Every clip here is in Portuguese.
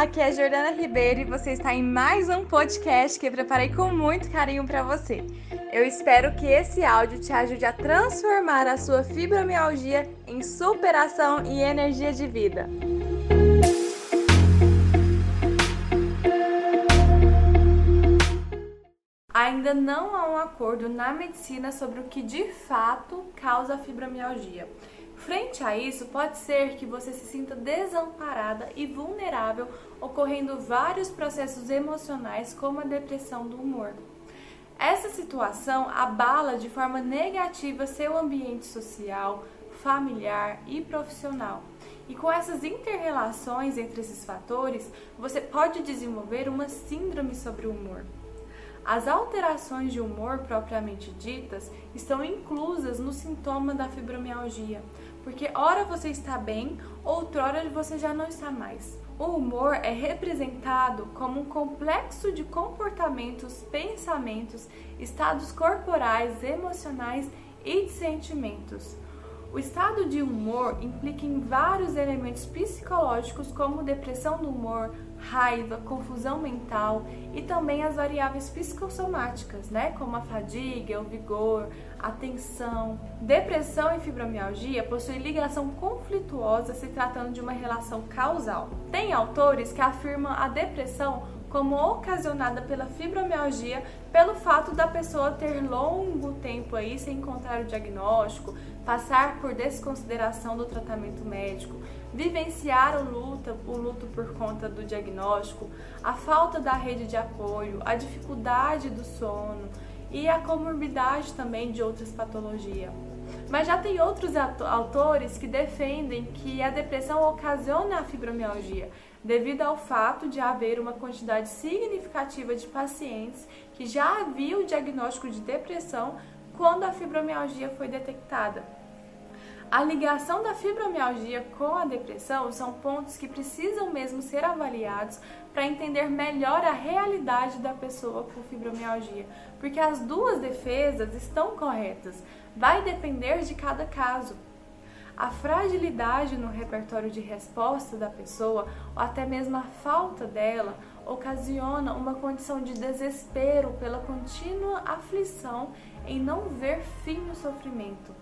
aqui é Jordana Ribeiro e você está em mais um podcast que eu preparei com muito carinho para você. Eu espero que esse áudio te ajude a transformar a sua fibromialgia em superação e energia de vida. Ainda não há um acordo na medicina sobre o que de fato causa a fibromialgia. Frente a isso, pode ser que você se sinta desamparada e vulnerável, ocorrendo vários processos emocionais, como a depressão do humor. Essa situação abala de forma negativa seu ambiente social, familiar e profissional. E com essas interrelações entre esses fatores, você pode desenvolver uma síndrome sobre o humor. As alterações de humor propriamente ditas estão inclusas no sintoma da fibromialgia, porque ora você está bem, outrora você já não está mais. O humor é representado como um complexo de comportamentos, pensamentos, estados corporais, emocionais e de sentimentos. O estado de humor implica em vários elementos psicológicos, como depressão do humor, raiva, confusão mental e também as variáveis psicossomáticas, né, como a fadiga, o vigor, a tensão. Depressão e fibromialgia possuem ligação conflituosa se tratando de uma relação causal. Tem autores que afirmam a depressão como ocasionada pela fibromialgia pelo fato da pessoa ter longo tempo aí sem encontrar o diagnóstico, passar por desconsideração do tratamento médico, vivenciar o luto, o luto por conta do diagnóstico, a falta da rede de apoio, a dificuldade do sono e a comorbidade também de outras patologias. Mas já tem outros autores que defendem que a depressão ocasiona a fibromialgia, devido ao fato de haver uma quantidade significativa de pacientes que já haviam o diagnóstico de depressão quando a fibromialgia foi detectada. A ligação da fibromialgia com a depressão são pontos que precisam mesmo ser avaliados para entender melhor a realidade da pessoa com fibromialgia, porque as duas defesas estão corretas, vai depender de cada caso. A fragilidade no repertório de resposta da pessoa, ou até mesmo a falta dela, ocasiona uma condição de desespero pela contínua aflição em não ver fim no sofrimento.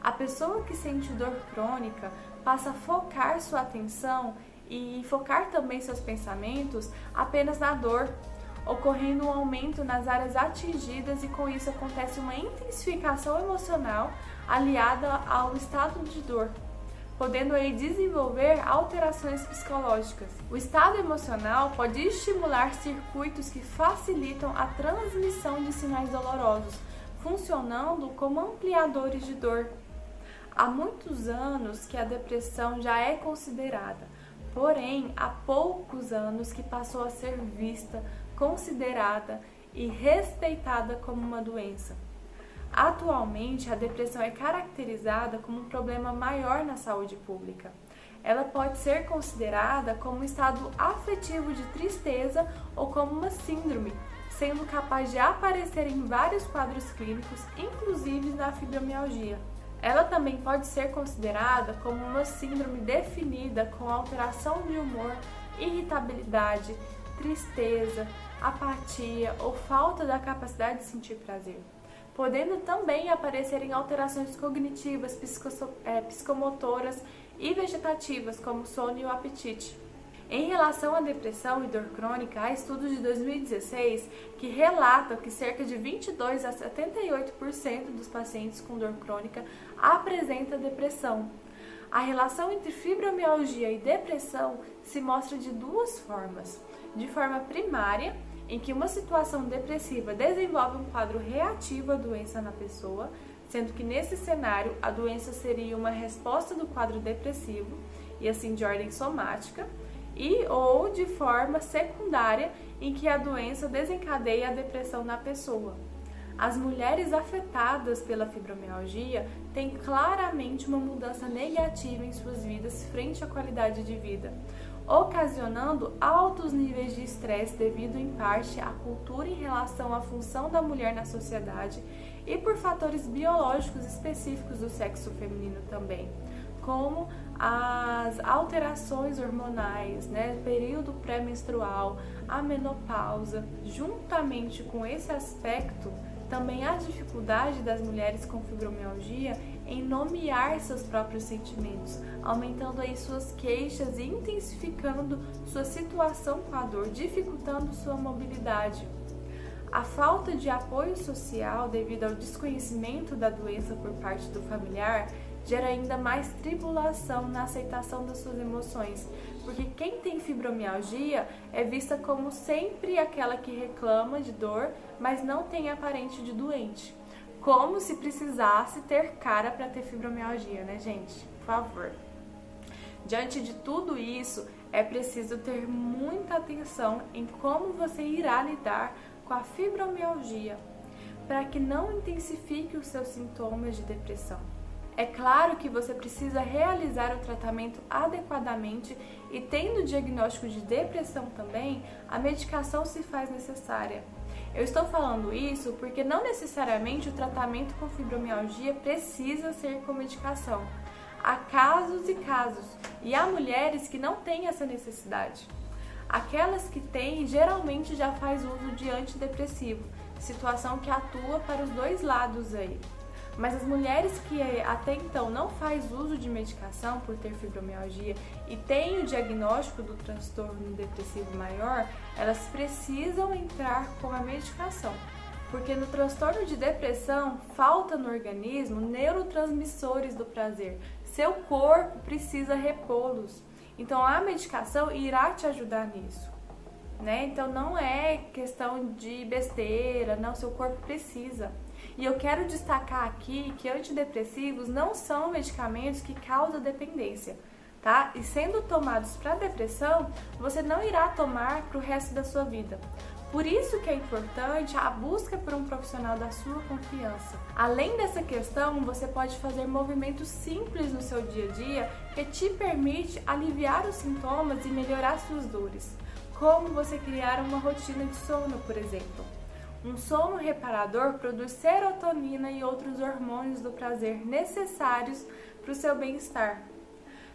A pessoa que sente dor crônica passa a focar sua atenção e focar também seus pensamentos apenas na dor, ocorrendo um aumento nas áreas atingidas e com isso acontece uma intensificação emocional aliada ao estado de dor, podendo aí desenvolver alterações psicológicas. O estado emocional pode estimular circuitos que facilitam a transmissão de sinais dolorosos, funcionando como ampliadores de dor. Há muitos anos que a depressão já é considerada, porém há poucos anos que passou a ser vista, considerada e respeitada como uma doença. Atualmente, a depressão é caracterizada como um problema maior na saúde pública. Ela pode ser considerada como um estado afetivo de tristeza ou como uma síndrome, sendo capaz de aparecer em vários quadros clínicos, inclusive na fibromialgia. Ela também pode ser considerada como uma síndrome definida com alteração de humor, irritabilidade, tristeza, apatia ou falta da capacidade de sentir prazer, podendo também aparecer em alterações cognitivas, é, psicomotoras e vegetativas, como sono e o apetite. Em relação à depressão e dor crônica, há estudos de 2016 que relatam que cerca de 22 a 78% dos pacientes com dor crônica apresenta depressão. A relação entre fibromialgia e depressão se mostra de duas formas. De forma primária, em que uma situação depressiva desenvolve um quadro reativo à doença na pessoa, sendo que nesse cenário a doença seria uma resposta do quadro depressivo e assim de ordem somática e ou de forma secundária em que a doença desencadeia a depressão na pessoa. As mulheres afetadas pela fibromialgia têm claramente uma mudança negativa em suas vidas frente à qualidade de vida, ocasionando altos níveis de estresse devido em parte à cultura em relação à função da mulher na sociedade e por fatores biológicos específicos do sexo feminino também como as alterações hormonais, né, período pré-menstrual, a menopausa, juntamente com esse aspecto, também a dificuldade das mulheres com fibromialgia em nomear seus próprios sentimentos, aumentando aí suas queixas e intensificando sua situação com a dor, dificultando sua mobilidade. A falta de apoio social devido ao desconhecimento da doença por parte do familiar gera ainda mais tribulação na aceitação das suas emoções, porque quem tem fibromialgia é vista como sempre aquela que reclama de dor, mas não tem aparente de doente. Como se precisasse ter cara para ter fibromialgia, né, gente? Por favor. Diante de tudo isso, é preciso ter muita atenção em como você irá lidar com a fibromialgia, para que não intensifique os seus sintomas de depressão. É claro que você precisa realizar o tratamento adequadamente e, tendo diagnóstico de depressão também, a medicação se faz necessária. Eu estou falando isso porque não necessariamente o tratamento com fibromialgia precisa ser com medicação. Há casos e casos, e há mulheres que não têm essa necessidade. Aquelas que têm geralmente já faz uso de antidepressivo, situação que atua para os dois lados aí. Mas as mulheres que até então não faz uso de medicação por ter fibromialgia e têm o diagnóstico do transtorno depressivo maior, elas precisam entrar com a medicação. Porque no transtorno de depressão falta no organismo neurotransmissores do prazer. Seu corpo precisa repô-los. Então a medicação irá te ajudar nisso. Né? Então não é questão de besteira, não, seu corpo precisa. E eu quero destacar aqui que antidepressivos não são medicamentos que causam dependência, tá? E sendo tomados para depressão, você não irá tomar para o resto da sua vida. Por isso que é importante a busca por um profissional da sua confiança. Além dessa questão, você pode fazer movimentos simples no seu dia a dia que te permite aliviar os sintomas e melhorar suas dores, como você criar uma rotina de sono, por exemplo. Um sono reparador produz serotonina e outros hormônios do prazer necessários para o seu bem-estar.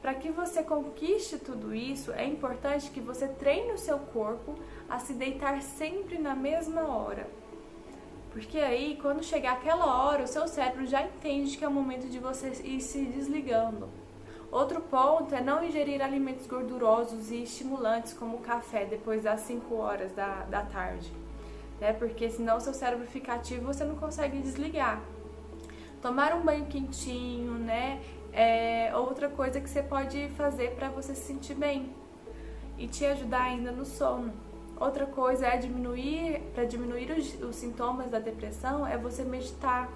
Para que você conquiste tudo isso, é importante que você treine o seu corpo a se deitar sempre na mesma hora. Porque aí, quando chegar aquela hora, o seu cérebro já entende que é o momento de você ir se desligando. Outro ponto é não ingerir alimentos gordurosos e estimulantes como café depois das 5 horas da, da tarde né? Porque senão seu cérebro fica ativo você não consegue desligar. Tomar um banho quentinho, né? É outra coisa que você pode fazer para você se sentir bem e te ajudar ainda no sono. Outra coisa é diminuir, para diminuir os, os sintomas da depressão, é você meditar.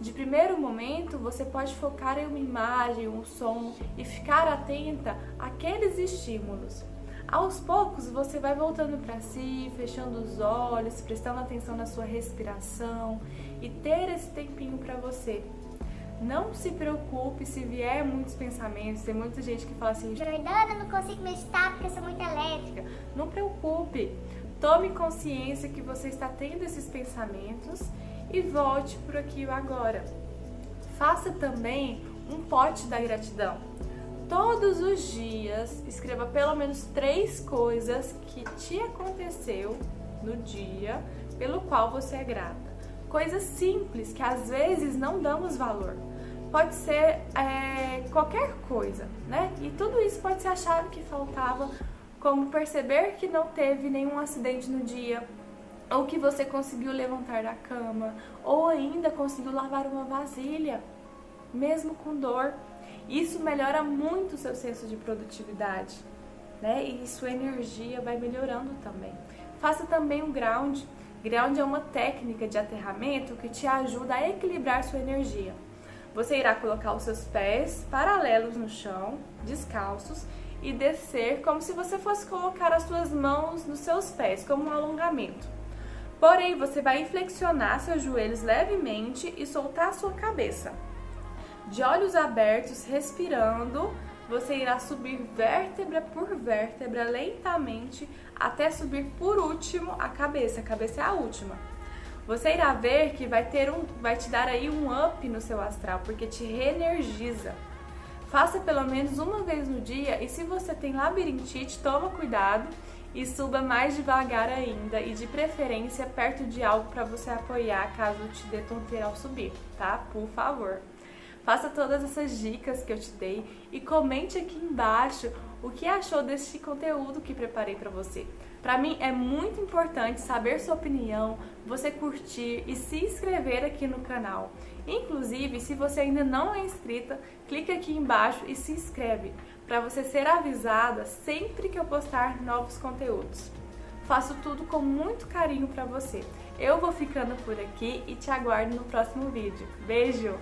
De primeiro momento, você pode focar em uma imagem, um som e ficar atenta àqueles estímulos. Aos poucos você vai voltando para si, fechando os olhos, prestando atenção na sua respiração e ter esse tempinho para você. Não se preocupe se vier muitos pensamentos, tem muita gente que fala assim, Jordana, não consigo meditar porque eu sou muito elétrica. Não preocupe, tome consciência que você está tendo esses pensamentos e volte por aqui agora. Faça também um pote da gratidão. Todos os dias, escreva pelo menos três coisas que te aconteceu no dia pelo qual você é grata. Coisas simples que às vezes não damos valor. Pode ser é, qualquer coisa, né? E tudo isso pode ser a chave que faltava, como perceber que não teve nenhum acidente no dia, ou que você conseguiu levantar da cama, ou ainda conseguiu lavar uma vasilha, mesmo com dor. Isso melhora muito o seu senso de produtividade, né? E sua energia vai melhorando também. Faça também um ground. Ground é uma técnica de aterramento que te ajuda a equilibrar sua energia. Você irá colocar os seus pés paralelos no chão, descalços, e descer como se você fosse colocar as suas mãos nos seus pés, como um alongamento. Porém, você vai flexionar seus joelhos levemente e soltar sua cabeça. De olhos abertos, respirando, você irá subir vértebra por vértebra lentamente até subir por último a cabeça. A cabeça é a última. Você irá ver que vai ter um, vai te dar aí um up no seu astral, porque te reenergiza. Faça pelo menos uma vez no dia e se você tem labirintite, toma cuidado e suba mais devagar ainda e de preferência perto de algo para você apoiar caso te dê tonteira ao subir, tá? Por favor. Faça todas essas dicas que eu te dei e comente aqui embaixo o que achou deste conteúdo que preparei para você. Para mim é muito importante saber sua opinião, você curtir e se inscrever aqui no canal. Inclusive, se você ainda não é inscrita, clique aqui embaixo e se inscreve para você ser avisada sempre que eu postar novos conteúdos. Faço tudo com muito carinho para você. Eu vou ficando por aqui e te aguardo no próximo vídeo. Beijo!